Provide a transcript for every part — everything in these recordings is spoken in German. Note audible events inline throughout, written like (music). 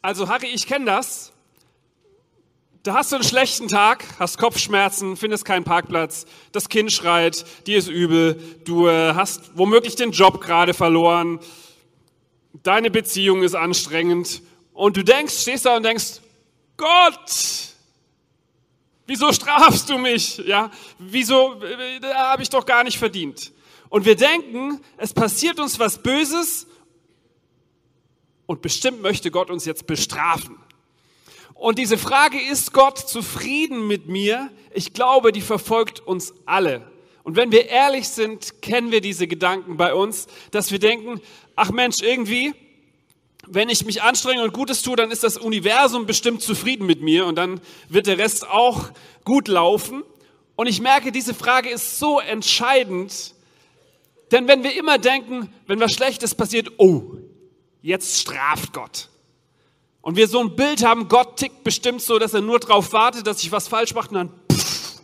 Also Harry, ich kenne das. Da hast du einen schlechten Tag, hast Kopfschmerzen, findest keinen Parkplatz, das Kind schreit, dir ist übel, du äh, hast womöglich den Job gerade verloren, deine Beziehung ist anstrengend und du denkst, stehst da und denkst, Gott, wieso strafst du mich? Ja, wieso äh, habe ich doch gar nicht verdient? Und wir denken, es passiert uns was Böses und bestimmt möchte Gott uns jetzt bestrafen. Und diese Frage, ist Gott zufrieden mit mir? Ich glaube, die verfolgt uns alle. Und wenn wir ehrlich sind, kennen wir diese Gedanken bei uns, dass wir denken, ach Mensch, irgendwie, wenn ich mich anstrenge und Gutes tue, dann ist das Universum bestimmt zufrieden mit mir und dann wird der Rest auch gut laufen. Und ich merke, diese Frage ist so entscheidend, denn wenn wir immer denken, wenn was Schlechtes passiert, oh, jetzt straft Gott. Und wir so ein Bild haben, Gott tickt bestimmt so, dass er nur darauf wartet, dass ich was falsch mache und dann pff.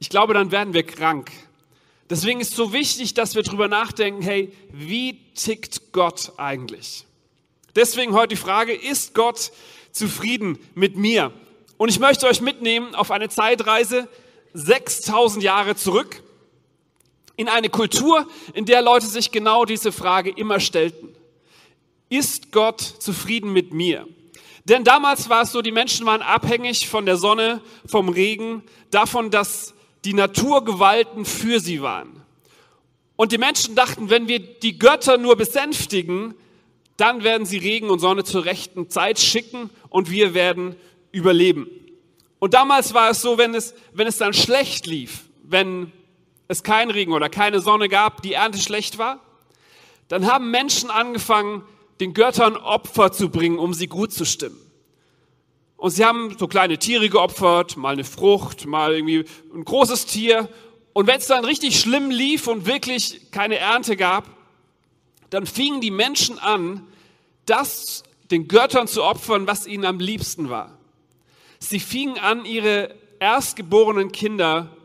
Ich glaube, dann werden wir krank. Deswegen ist es so wichtig, dass wir darüber nachdenken, hey, wie tickt Gott eigentlich? Deswegen heute die Frage, ist Gott zufrieden mit mir? Und ich möchte euch mitnehmen auf eine Zeitreise 6000 Jahre zurück in eine Kultur, in der Leute sich genau diese Frage immer stellten. Ist Gott zufrieden mit mir? Denn damals war es so, die Menschen waren abhängig von der Sonne, vom Regen, davon, dass die Naturgewalten für sie waren. Und die Menschen dachten, wenn wir die Götter nur besänftigen, dann werden sie Regen und Sonne zur rechten Zeit schicken und wir werden überleben. Und damals war es so, wenn es, wenn es dann schlecht lief, wenn es keinen Regen oder keine Sonne gab, die Ernte schlecht war, dann haben Menschen angefangen, den Göttern Opfer zu bringen, um sie gut zu stimmen. Und sie haben so kleine Tiere geopfert, mal eine Frucht, mal irgendwie ein großes Tier. Und wenn es dann richtig schlimm lief und wirklich keine Ernte gab, dann fingen die Menschen an, das den Göttern zu opfern, was ihnen am liebsten war. Sie fingen an, ihre erstgeborenen Kinder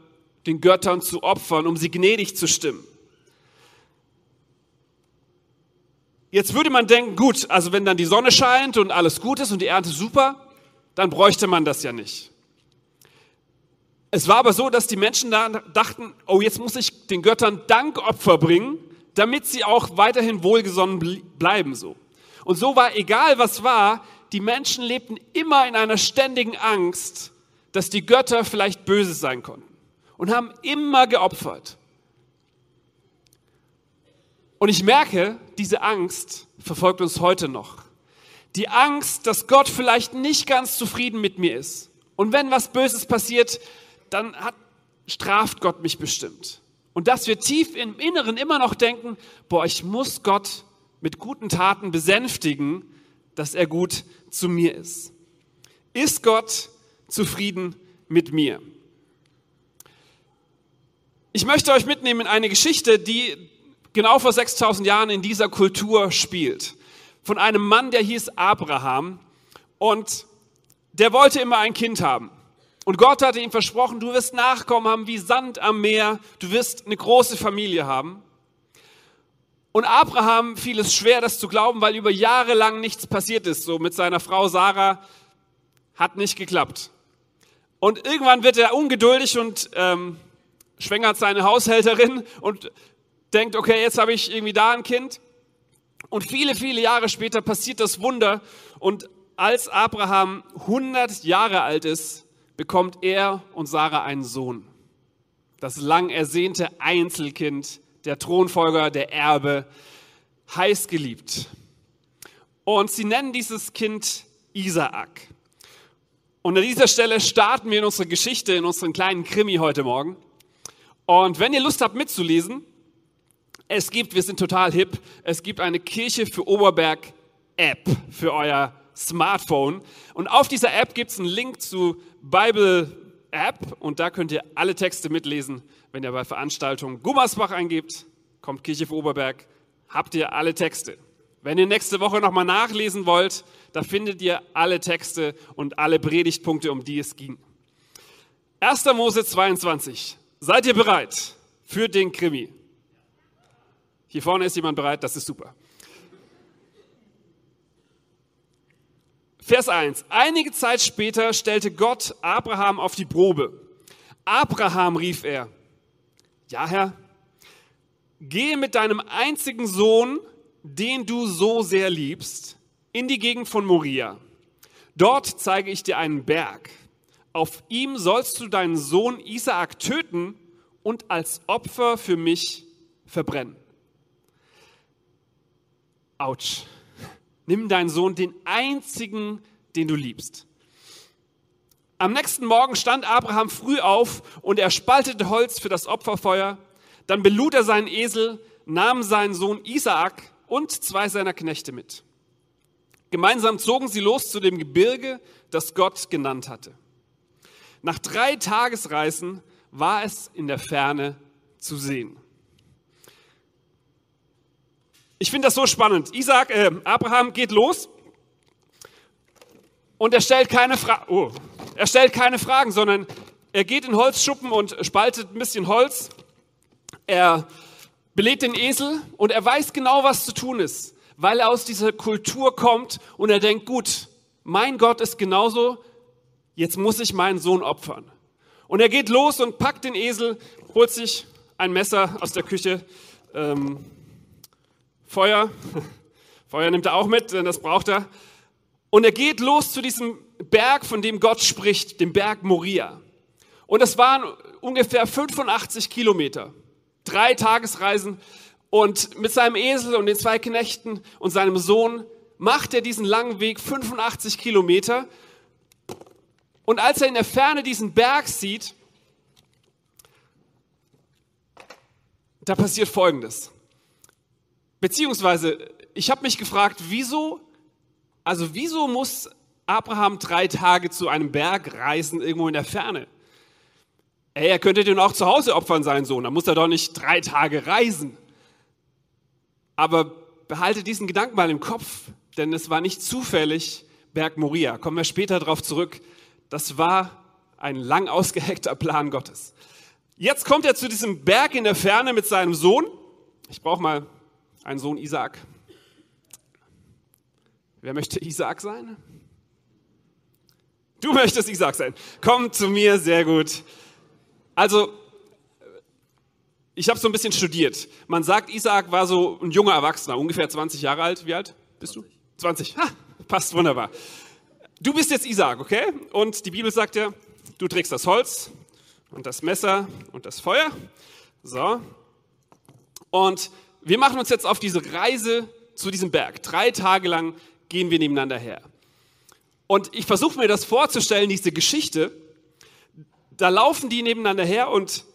den Göttern zu opfern, um sie gnädig zu stimmen. Jetzt würde man denken, gut, also wenn dann die Sonne scheint und alles gut ist und die Ernte super, dann bräuchte man das ja nicht. Es war aber so, dass die Menschen da dachten, oh, jetzt muss ich den Göttern Dankopfer bringen, damit sie auch weiterhin wohlgesonnen bleiben so. Und so war egal was war, die Menschen lebten immer in einer ständigen Angst, dass die Götter vielleicht böse sein konnten und haben immer geopfert. Und ich merke, diese Angst verfolgt uns heute noch. Die Angst, dass Gott vielleicht nicht ganz zufrieden mit mir ist. Und wenn was Böses passiert, dann hat, straft Gott mich bestimmt. Und dass wir tief im Inneren immer noch denken, boah, ich muss Gott mit guten Taten besänftigen, dass er gut zu mir ist. Ist Gott zufrieden mit mir? Ich möchte euch mitnehmen in eine Geschichte, die genau vor 6000 Jahren in dieser Kultur spielt. Von einem Mann, der hieß Abraham und der wollte immer ein Kind haben. Und Gott hatte ihm versprochen, du wirst Nachkommen haben wie Sand am Meer, du wirst eine große Familie haben. Und Abraham fiel es schwer, das zu glauben, weil über Jahre lang nichts passiert ist. So mit seiner Frau Sarah hat nicht geklappt. Und irgendwann wird er ungeduldig und ähm, schwängert seine Haushälterin und denkt, okay, jetzt habe ich irgendwie da ein Kind. Und viele, viele Jahre später passiert das Wunder und als Abraham 100 Jahre alt ist, bekommt er und Sarah einen Sohn. Das lang ersehnte Einzelkind, der Thronfolger, der Erbe, heiß geliebt. Und sie nennen dieses Kind Isaak. Und an dieser Stelle starten wir in unsere Geschichte, in unseren kleinen Krimi heute Morgen. Und wenn ihr Lust habt mitzulesen, es gibt, wir sind total hip, es gibt eine Kirche für Oberberg App für euer Smartphone. Und auf dieser App gibt es einen Link zu Bible App und da könnt ihr alle Texte mitlesen. Wenn ihr bei Veranstaltungen Gummersbach eingebt, kommt Kirche für Oberberg, habt ihr alle Texte. Wenn ihr nächste Woche nochmal nachlesen wollt, da findet ihr alle Texte und alle Predigtpunkte, um die es ging. 1. Mose 22. Seid ihr bereit für den Krimi? Hier vorne ist jemand bereit, das ist super. Vers 1. Einige Zeit später stellte Gott Abraham auf die Probe. Abraham rief er. Ja, Herr. Gehe mit deinem einzigen Sohn, den du so sehr liebst, in die Gegend von Moria. Dort zeige ich dir einen Berg. Auf ihm sollst du deinen Sohn Isaak töten und als Opfer für mich verbrennen. Autsch. Nimm deinen Sohn, den einzigen, den du liebst. Am nächsten Morgen stand Abraham früh auf und er spaltete Holz für das Opferfeuer. Dann belud er seinen Esel, nahm seinen Sohn Isaak und zwei seiner Knechte mit. Gemeinsam zogen sie los zu dem Gebirge, das Gott genannt hatte. Nach drei Tagesreisen war es in der Ferne zu sehen. Ich finde das so spannend. Isaac, äh, Abraham geht los und er stellt keine Fragen. Oh, er stellt keine Fragen, sondern er geht in Holzschuppen und spaltet ein bisschen Holz. Er belädt den Esel und er weiß genau, was zu tun ist, weil er aus dieser Kultur kommt und er denkt, gut, mein Gott ist genauso, jetzt muss ich meinen Sohn opfern. Und er geht los und packt den Esel, holt sich ein Messer aus der Küche, ähm, Feuer. Feuer nimmt er auch mit, denn das braucht er. Und er geht los zu diesem Berg, von dem Gott spricht, dem Berg Moria. Und das waren ungefähr 85 Kilometer, drei Tagesreisen. Und mit seinem Esel und den zwei Knechten und seinem Sohn macht er diesen langen Weg 85 Kilometer. Und als er in der Ferne diesen Berg sieht, da passiert Folgendes. Beziehungsweise, ich habe mich gefragt, wieso, also wieso muss Abraham drei Tage zu einem Berg reisen, irgendwo in der Ferne? Ey, er könnte den auch zu Hause opfern, seinen Sohn. Da muss er doch nicht drei Tage reisen. Aber behalte diesen Gedanken mal im Kopf, denn es war nicht zufällig Berg Moria. Kommen wir später darauf zurück. Das war ein lang ausgeheckter Plan Gottes. Jetzt kommt er zu diesem Berg in der Ferne mit seinem Sohn. Ich brauche mal einen Sohn Isaac. Wer möchte Isaac sein? Du möchtest Isaac sein. Komm zu mir, sehr gut. Also, ich habe so ein bisschen studiert. Man sagt, Isaac war so ein junger Erwachsener, ungefähr 20 Jahre alt. Wie alt bist du? 20. Ha, passt wunderbar. Du bist jetzt Isaac, okay? Und die Bibel sagt ja, du trägst das Holz und das Messer und das Feuer. So. Und wir machen uns jetzt auf diese Reise zu diesem Berg. Drei Tage lang gehen wir nebeneinander her. Und ich versuche mir das vorzustellen, diese Geschichte. Da laufen die nebeneinander her und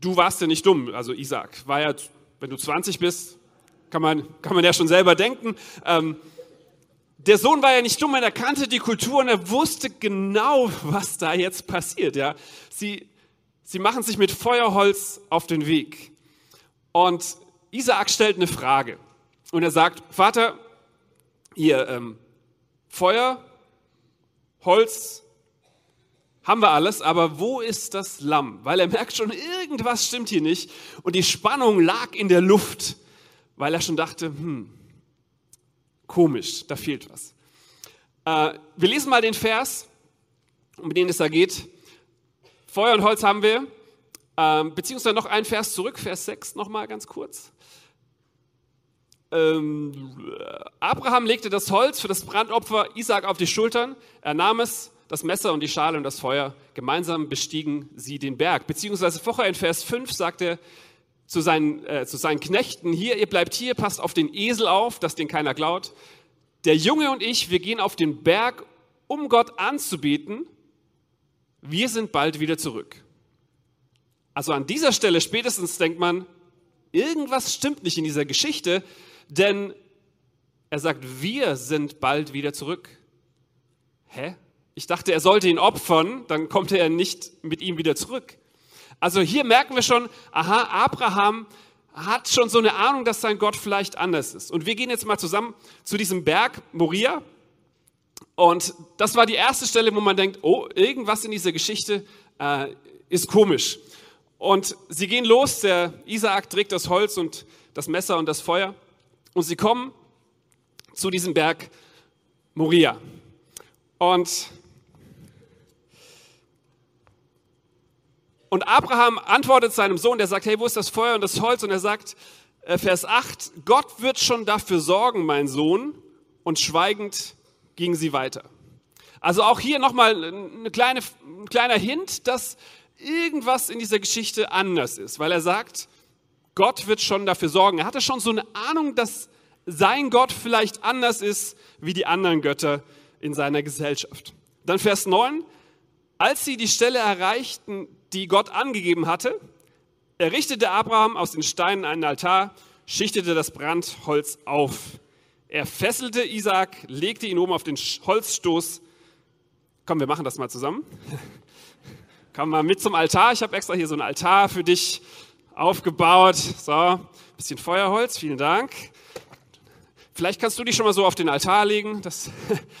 du warst ja nicht dumm. Also Isaac war ja, wenn du 20 bist, kann man, kann man ja schon selber denken. Ähm, der Sohn war ja nicht dumm, er kannte die Kultur und er wusste genau, was da jetzt passiert. Ja. Sie, sie machen sich mit Feuerholz auf den Weg. Und Isaak stellt eine Frage. Und er sagt, Vater, ihr ähm, Feuer, Holz, haben wir alles, aber wo ist das Lamm? Weil er merkt schon, irgendwas stimmt hier nicht. Und die Spannung lag in der Luft, weil er schon dachte, hm, komisch, da fehlt was. Äh, wir lesen mal den Vers, um den es da geht. Feuer und Holz haben wir. Ähm, beziehungsweise noch ein Vers zurück, Vers 6 nochmal ganz kurz. Ähm, Abraham legte das Holz für das Brandopfer Isaac auf die Schultern. Er nahm es, das Messer und die Schale und das Feuer. Gemeinsam bestiegen sie den Berg. Beziehungsweise vorher in Vers 5 sagt er zu seinen, äh, zu seinen Knechten, hier, ihr bleibt hier, passt auf den Esel auf, dass den keiner klaut. Der Junge und ich, wir gehen auf den Berg, um Gott anzubeten. Wir sind bald wieder zurück. Also an dieser Stelle spätestens denkt man, irgendwas stimmt nicht in dieser Geschichte, denn er sagt, wir sind bald wieder zurück. Hä? Ich dachte, er sollte ihn opfern, dann kommt er nicht mit ihm wieder zurück. Also hier merken wir schon, aha, Abraham hat schon so eine Ahnung, dass sein Gott vielleicht anders ist. Und wir gehen jetzt mal zusammen zu diesem Berg Moria. Und das war die erste Stelle, wo man denkt, oh, irgendwas in dieser Geschichte äh, ist komisch. Und sie gehen los, der Isaak trägt das Holz und das Messer und das Feuer und sie kommen zu diesem Berg Moria. Und, und Abraham antwortet seinem Sohn, der sagt, hey, wo ist das Feuer und das Holz? Und er sagt, äh, Vers 8, Gott wird schon dafür sorgen, mein Sohn. Und schweigend ging sie weiter. Also auch hier nochmal ein kleiner Hint, dass irgendwas in dieser Geschichte anders ist, weil er sagt, Gott wird schon dafür sorgen. Er hatte schon so eine Ahnung, dass sein Gott vielleicht anders ist wie die anderen Götter in seiner Gesellschaft. Dann Vers 9. Als sie die Stelle erreichten, die Gott angegeben hatte, errichtete Abraham aus den Steinen einen Altar, schichtete das Brandholz auf. Er fesselte Isaak, legte ihn oben auf den Holzstoß. Komm, wir machen das mal zusammen. Komm mal mit zum Altar. Ich habe extra hier so ein Altar für dich aufgebaut. So, bisschen Feuerholz, vielen Dank. Vielleicht kannst du dich schon mal so auf den Altar legen, das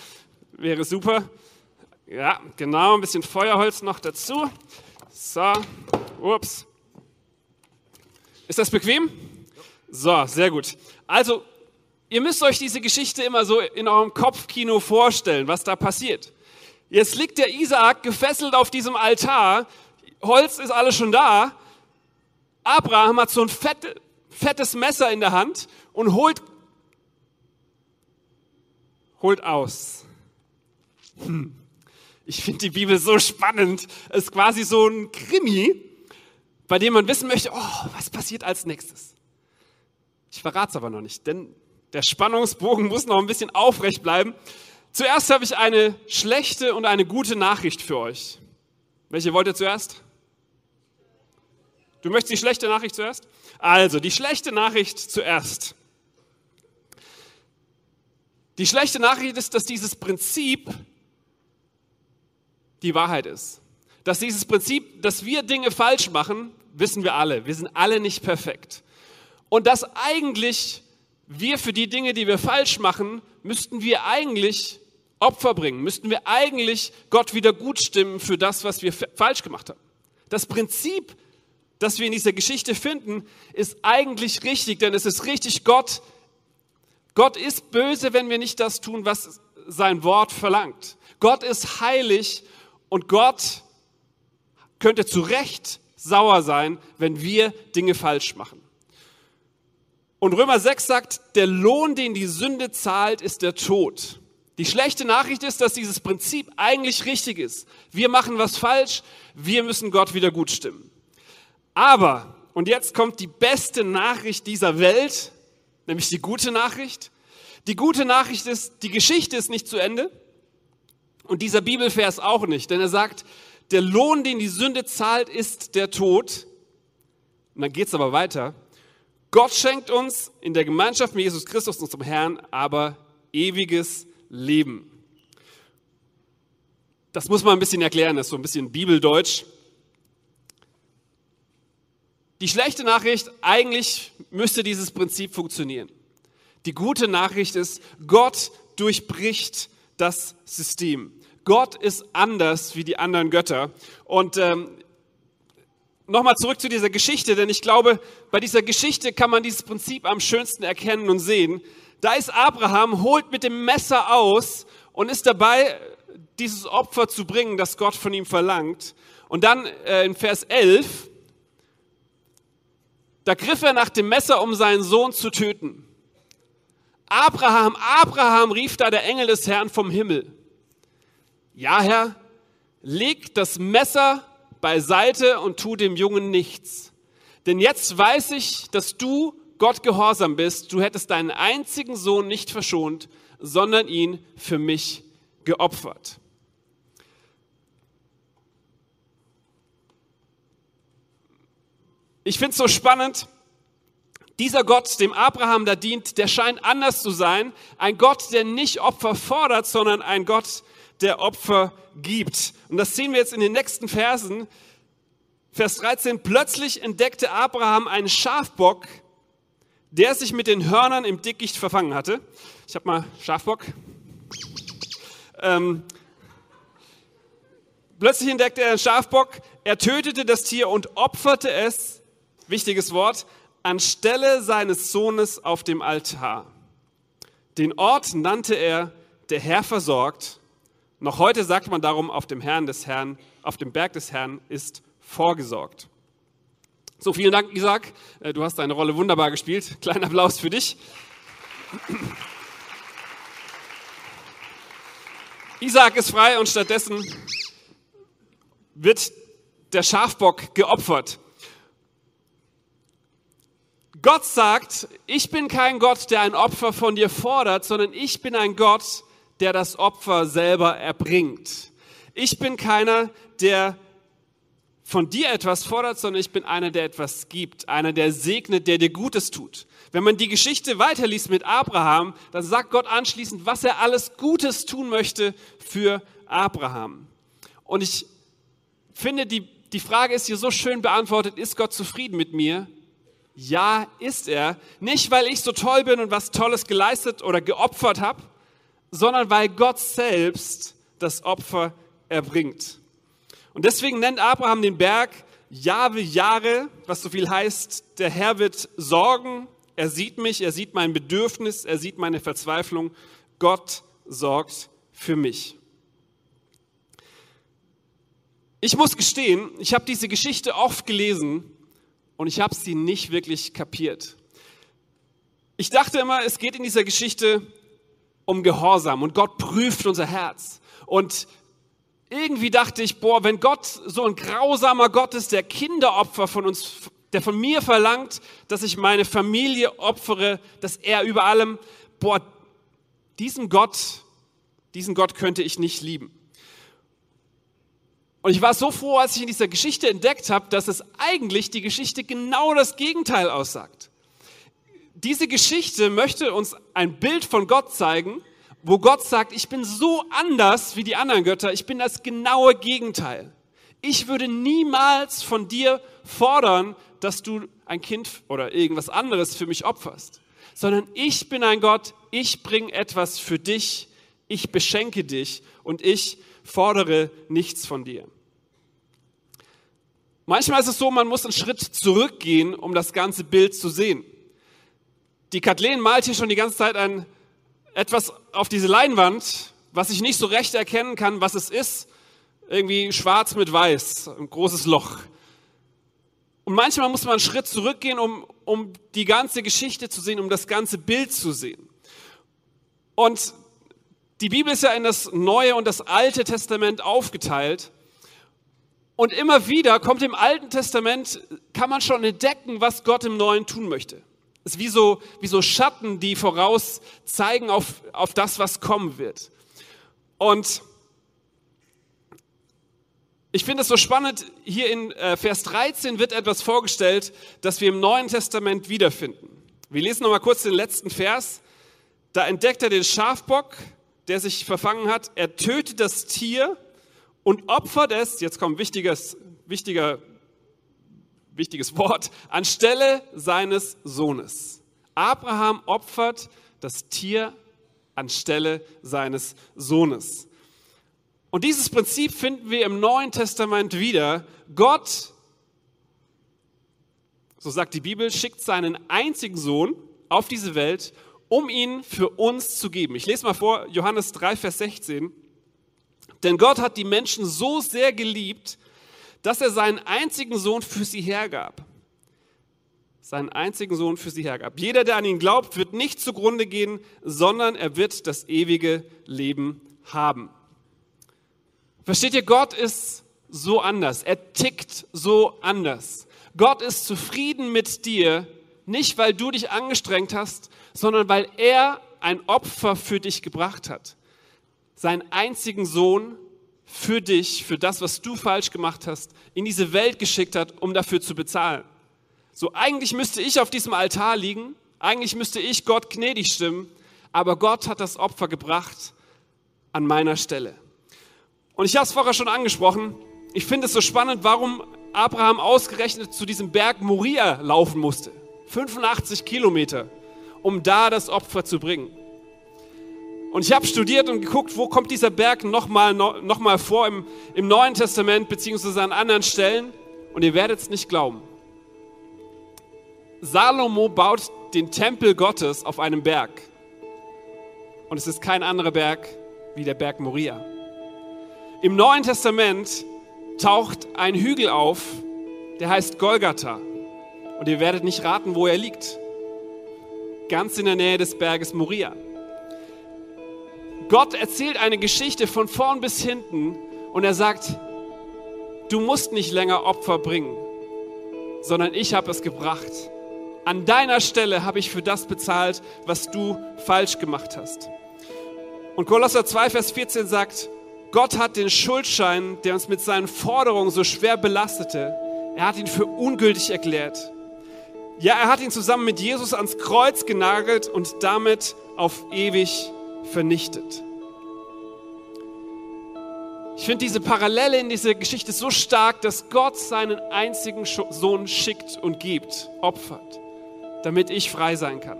(laughs) wäre super. Ja, genau, ein bisschen Feuerholz noch dazu. So, ups. Ist das bequem? So, sehr gut. Also, ihr müsst euch diese Geschichte immer so in eurem Kopfkino vorstellen, was da passiert. Jetzt liegt der Isaak gefesselt auf diesem Altar, Holz ist alles schon da. Abraham hat so ein fette, fettes Messer in der Hand und holt holt aus. Hm. Ich finde die Bibel so spannend. Es ist quasi so ein Krimi, bei dem man wissen möchte, oh, was passiert als nächstes. Ich verrate es aber noch nicht, denn der Spannungsbogen muss noch ein bisschen aufrecht bleiben. Zuerst habe ich eine schlechte und eine gute Nachricht für euch. Welche wollt ihr zuerst? Du möchtest die schlechte Nachricht zuerst? Also, die schlechte Nachricht zuerst. Die schlechte Nachricht ist, dass dieses Prinzip die Wahrheit ist. Dass dieses Prinzip, dass wir Dinge falsch machen, wissen wir alle. Wir sind alle nicht perfekt. Und dass eigentlich wir für die Dinge, die wir falsch machen, müssten wir eigentlich Opfer bringen, müssten wir eigentlich Gott wieder gut stimmen für das, was wir falsch gemacht haben. Das Prinzip, das wir in dieser Geschichte finden, ist eigentlich richtig, denn es ist richtig, Gott Gott ist böse, wenn wir nicht das tun, was sein Wort verlangt. Gott ist heilig und Gott könnte zu Recht sauer sein, wenn wir Dinge falsch machen. Und Römer 6 sagt, der Lohn, den die Sünde zahlt, ist der Tod. Die schlechte Nachricht ist, dass dieses Prinzip eigentlich richtig ist. Wir machen was falsch, wir müssen Gott wieder gut stimmen. Aber, und jetzt kommt die beste Nachricht dieser Welt, nämlich die gute Nachricht. Die gute Nachricht ist, die Geschichte ist nicht zu Ende und dieser Bibelvers auch nicht, denn er sagt, der Lohn, den die Sünde zahlt, ist der Tod. Und dann geht es aber weiter. Gott schenkt uns in der Gemeinschaft mit Jesus Christus, unserem Herrn, aber ewiges Leben. Das muss man ein bisschen erklären, das ist so ein bisschen Bibeldeutsch. Die schlechte Nachricht, eigentlich müsste dieses Prinzip funktionieren. Die gute Nachricht ist, Gott durchbricht das System. Gott ist anders wie die anderen Götter. Und ähm, nochmal zurück zu dieser Geschichte, denn ich glaube, bei dieser Geschichte kann man dieses Prinzip am schönsten erkennen und sehen. Da ist Abraham, holt mit dem Messer aus und ist dabei, dieses Opfer zu bringen, das Gott von ihm verlangt. Und dann äh, in Vers 11 da griff er nach dem Messer, um seinen Sohn zu töten. Abraham, Abraham, rief da der Engel des Herrn vom Himmel. Ja, Herr, leg das Messer beiseite und tu dem Jungen nichts. Denn jetzt weiß ich, dass du Gott gehorsam bist. Du hättest deinen einzigen Sohn nicht verschont, sondern ihn für mich geopfert. Ich finde es so spannend. Dieser Gott, dem Abraham da dient, der scheint anders zu sein. Ein Gott, der nicht Opfer fordert, sondern ein Gott, der Opfer gibt. Und das sehen wir jetzt in den nächsten Versen. Vers 13. Plötzlich entdeckte Abraham einen Schafbock, der sich mit den Hörnern im Dickicht verfangen hatte. Ich habe mal Schafbock. Ähm, plötzlich entdeckte er einen Schafbock. Er tötete das Tier und opferte es wichtiges Wort, anstelle seines Sohnes auf dem Altar. Den Ort nannte er der Herr versorgt. Noch heute sagt man darum, auf dem Herrn des Herrn, auf dem Berg des Herrn ist vorgesorgt. So, vielen Dank, Isaac. Äh, du hast deine Rolle wunderbar gespielt. (laughs) Kleiner Applaus für dich. Isaac ist frei und stattdessen wird der Schafbock geopfert. Gott sagt, ich bin kein Gott, der ein Opfer von dir fordert, sondern ich bin ein Gott, der das Opfer selber erbringt. Ich bin keiner, der von dir etwas fordert, sondern ich bin einer, der etwas gibt, einer, der segnet, der dir Gutes tut. Wenn man die Geschichte weiterliest mit Abraham, dann sagt Gott anschließend, was er alles Gutes tun möchte für Abraham. Und ich finde, die, die Frage ist hier so schön beantwortet, ist Gott zufrieden mit mir? Ja, ist er. Nicht, weil ich so toll bin und was Tolles geleistet oder geopfert habe, sondern weil Gott selbst das Opfer erbringt. Und deswegen nennt Abraham den Berg Jahwe Jahre, was so viel heißt, der Herr wird sorgen, er sieht mich, er sieht mein Bedürfnis, er sieht meine Verzweiflung. Gott sorgt für mich. Ich muss gestehen, ich habe diese Geschichte oft gelesen und ich habe sie nicht wirklich kapiert. Ich dachte immer, es geht in dieser Geschichte um Gehorsam und Gott prüft unser Herz. Und irgendwie dachte ich, boah, wenn Gott so ein grausamer Gott ist, der Kinderopfer von uns, der von mir verlangt, dass ich meine Familie opfere, dass er über allem, boah, diesen Gott, diesen Gott könnte ich nicht lieben. Und ich war so froh, als ich in dieser Geschichte entdeckt habe, dass es eigentlich die Geschichte genau das Gegenteil aussagt. Diese Geschichte möchte uns ein Bild von Gott zeigen, wo Gott sagt, ich bin so anders wie die anderen Götter, ich bin das genaue Gegenteil. Ich würde niemals von dir fordern, dass du ein Kind oder irgendwas anderes für mich opferst, sondern ich bin ein Gott, ich bringe etwas für dich, ich beschenke dich und ich fordere nichts von dir. Manchmal ist es so, man muss einen Schritt zurückgehen, um das ganze Bild zu sehen. Die Kathleen malt hier schon die ganze Zeit ein etwas auf diese Leinwand, was ich nicht so recht erkennen kann, was es ist. Irgendwie schwarz mit weiß, ein großes Loch. Und manchmal muss man einen Schritt zurückgehen, um, um die ganze Geschichte zu sehen, um das ganze Bild zu sehen. Und die Bibel ist ja in das Neue und das Alte Testament aufgeteilt. Und immer wieder kommt im Alten Testament, kann man schon entdecken, was Gott im Neuen tun möchte. Ist wie so, wie so Schatten, die voraus zeigen auf, auf das, was kommen wird. Und ich finde es so spannend, hier in äh, Vers 13 wird etwas vorgestellt, das wir im Neuen Testament wiederfinden. Wir lesen nochmal kurz den letzten Vers. Da entdeckt er den Schafbock, der sich verfangen hat. Er tötet das Tier und opfert es, jetzt kommt wichtiges, wichtiger wichtiges Wort, anstelle seines Sohnes. Abraham opfert das Tier anstelle seines Sohnes. Und dieses Prinzip finden wir im Neuen Testament wieder. Gott, so sagt die Bibel, schickt seinen einzigen Sohn auf diese Welt, um ihn für uns zu geben. Ich lese mal vor, Johannes 3, Vers 16. Denn Gott hat die Menschen so sehr geliebt, dass er seinen einzigen Sohn für sie hergab. Seinen einzigen Sohn für sie hergab. Jeder, der an ihn glaubt, wird nicht zugrunde gehen, sondern er wird das ewige Leben haben. Versteht ihr, Gott ist so anders. Er tickt so anders. Gott ist zufrieden mit dir, nicht weil du dich angestrengt hast, sondern weil er ein Opfer für dich gebracht hat. Seinen einzigen Sohn für dich, für das, was du falsch gemacht hast, in diese Welt geschickt hat, um dafür zu bezahlen. So, eigentlich müsste ich auf diesem Altar liegen, eigentlich müsste ich Gott gnädig stimmen, aber Gott hat das Opfer gebracht an meiner Stelle. Und ich habe es vorher schon angesprochen, ich finde es so spannend, warum Abraham ausgerechnet zu diesem Berg Moria laufen musste. 85 Kilometer, um da das Opfer zu bringen. Und ich habe studiert und geguckt, wo kommt dieser Berg nochmal noch mal vor im, im Neuen Testament beziehungsweise an anderen Stellen. Und ihr werdet es nicht glauben. Salomo baut den Tempel Gottes auf einem Berg. Und es ist kein anderer Berg wie der Berg Moria. Im Neuen Testament taucht ein Hügel auf, der heißt Golgatha. Und ihr werdet nicht raten, wo er liegt. Ganz in der Nähe des Berges Moria. Gott erzählt eine Geschichte von vorn bis hinten und er sagt, du musst nicht länger Opfer bringen, sondern ich habe es gebracht. An deiner Stelle habe ich für das bezahlt, was du falsch gemacht hast. Und Kolosser 2, Vers 14 sagt, Gott hat den Schuldschein, der uns mit seinen Forderungen so schwer belastete, er hat ihn für ungültig erklärt. Ja, er hat ihn zusammen mit Jesus ans Kreuz genagelt und damit auf ewig vernichtet. Ich finde diese Parallele in dieser Geschichte so stark, dass Gott seinen einzigen Sohn schickt und gibt, opfert damit ich frei sein kann.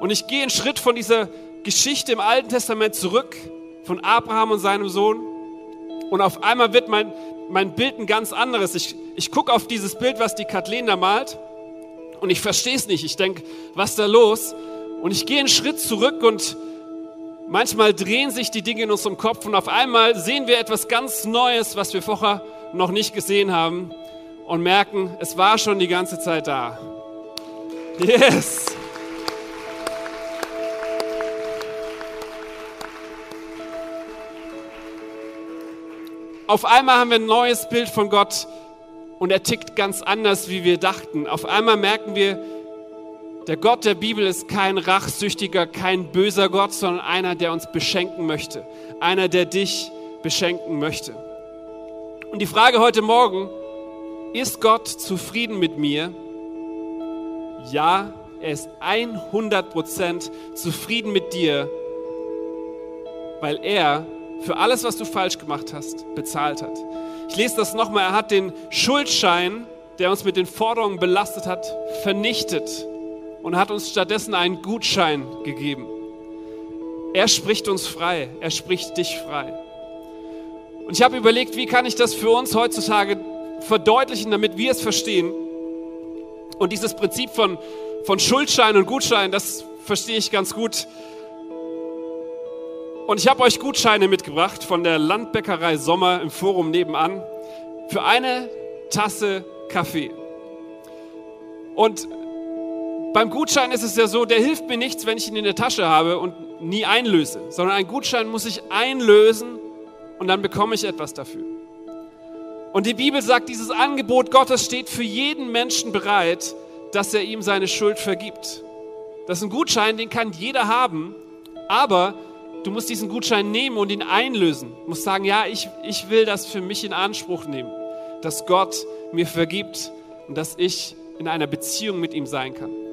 Und ich gehe einen Schritt von dieser Geschichte im Alten Testament zurück, von Abraham und seinem Sohn. Und auf einmal wird mein, mein Bild ein ganz anderes. Ich, ich gucke auf dieses Bild, was die Kathleen da malt, und ich verstehe es nicht. Ich denke, was ist da los? Und ich gehe einen Schritt zurück und manchmal drehen sich die Dinge in unserem Kopf und auf einmal sehen wir etwas ganz Neues, was wir vorher noch nicht gesehen haben und merken, es war schon die ganze Zeit da. Yes. Auf einmal haben wir ein neues Bild von Gott und er tickt ganz anders, wie wir dachten. Auf einmal merken wir, der Gott der Bibel ist kein rachsüchtiger, kein böser Gott, sondern einer, der uns beschenken möchte. Einer, der dich beschenken möchte. Und die Frage heute Morgen, ist Gott zufrieden mit mir? Ja, er ist 100% zufrieden mit dir, weil er für alles, was du falsch gemacht hast, bezahlt hat. Ich lese das nochmal. Er hat den Schuldschein, der uns mit den Forderungen belastet hat, vernichtet und hat uns stattdessen einen Gutschein gegeben. Er spricht uns frei. Er spricht dich frei. Und ich habe überlegt, wie kann ich das für uns heutzutage verdeutlichen, damit wir es verstehen. Und dieses Prinzip von, von Schuldschein und Gutschein, das verstehe ich ganz gut. Und ich habe euch Gutscheine mitgebracht von der Landbäckerei Sommer im Forum nebenan für eine Tasse Kaffee. Und beim Gutschein ist es ja so, der hilft mir nichts, wenn ich ihn in der Tasche habe und nie einlöse, sondern ein Gutschein muss ich einlösen und dann bekomme ich etwas dafür. Und die Bibel sagt, dieses Angebot Gottes steht für jeden Menschen bereit, dass er ihm seine Schuld vergibt. Das ist ein Gutschein, den kann jeder haben, aber du musst diesen Gutschein nehmen und ihn einlösen. Du musst sagen, ja, ich, ich will das für mich in Anspruch nehmen, dass Gott mir vergibt und dass ich in einer Beziehung mit ihm sein kann.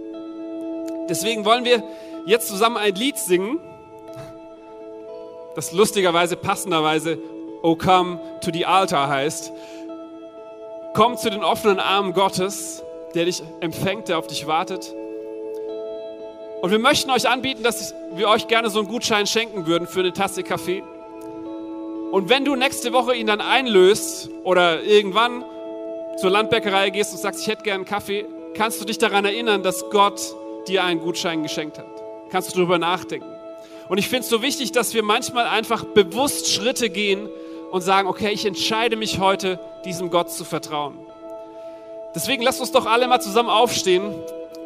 Deswegen wollen wir jetzt zusammen ein Lied singen, das lustigerweise, passenderweise O come to the altar heißt. Komm zu den offenen Armen Gottes, der dich empfängt, der auf dich wartet. Und wir möchten euch anbieten, dass wir euch gerne so einen Gutschein schenken würden für eine Tasse Kaffee. Und wenn du nächste Woche ihn dann einlöst oder irgendwann zur Landbäckerei gehst und sagst, ich hätte gerne einen Kaffee, kannst du dich daran erinnern, dass Gott dir einen Gutschein geschenkt hat. Kannst du darüber nachdenken. Und ich finde es so wichtig, dass wir manchmal einfach bewusst Schritte gehen, und sagen, okay, ich entscheide mich heute, diesem Gott zu vertrauen. Deswegen lasst uns doch alle mal zusammen aufstehen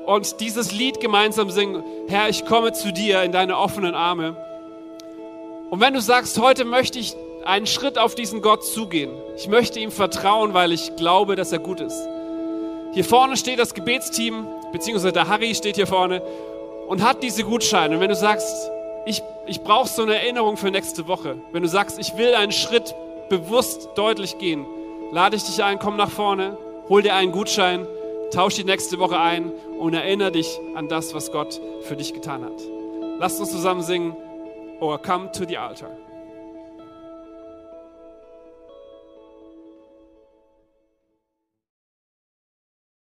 und dieses Lied gemeinsam singen. Herr, ich komme zu dir in deine offenen Arme. Und wenn du sagst, heute möchte ich einen Schritt auf diesen Gott zugehen, ich möchte ihm vertrauen, weil ich glaube, dass er gut ist. Hier vorne steht das Gebetsteam, beziehungsweise der Harry steht hier vorne und hat diese Gutscheine. Und wenn du sagst, ich, ich brauche so eine Erinnerung für nächste Woche. Wenn du sagst, ich will einen Schritt bewusst deutlich gehen, lade ich dich ein, komm nach vorne, hol dir einen Gutschein, tausch die nächste Woche ein und erinnere dich an das, was Gott für dich getan hat. Lasst uns zusammen singen, or come to the altar.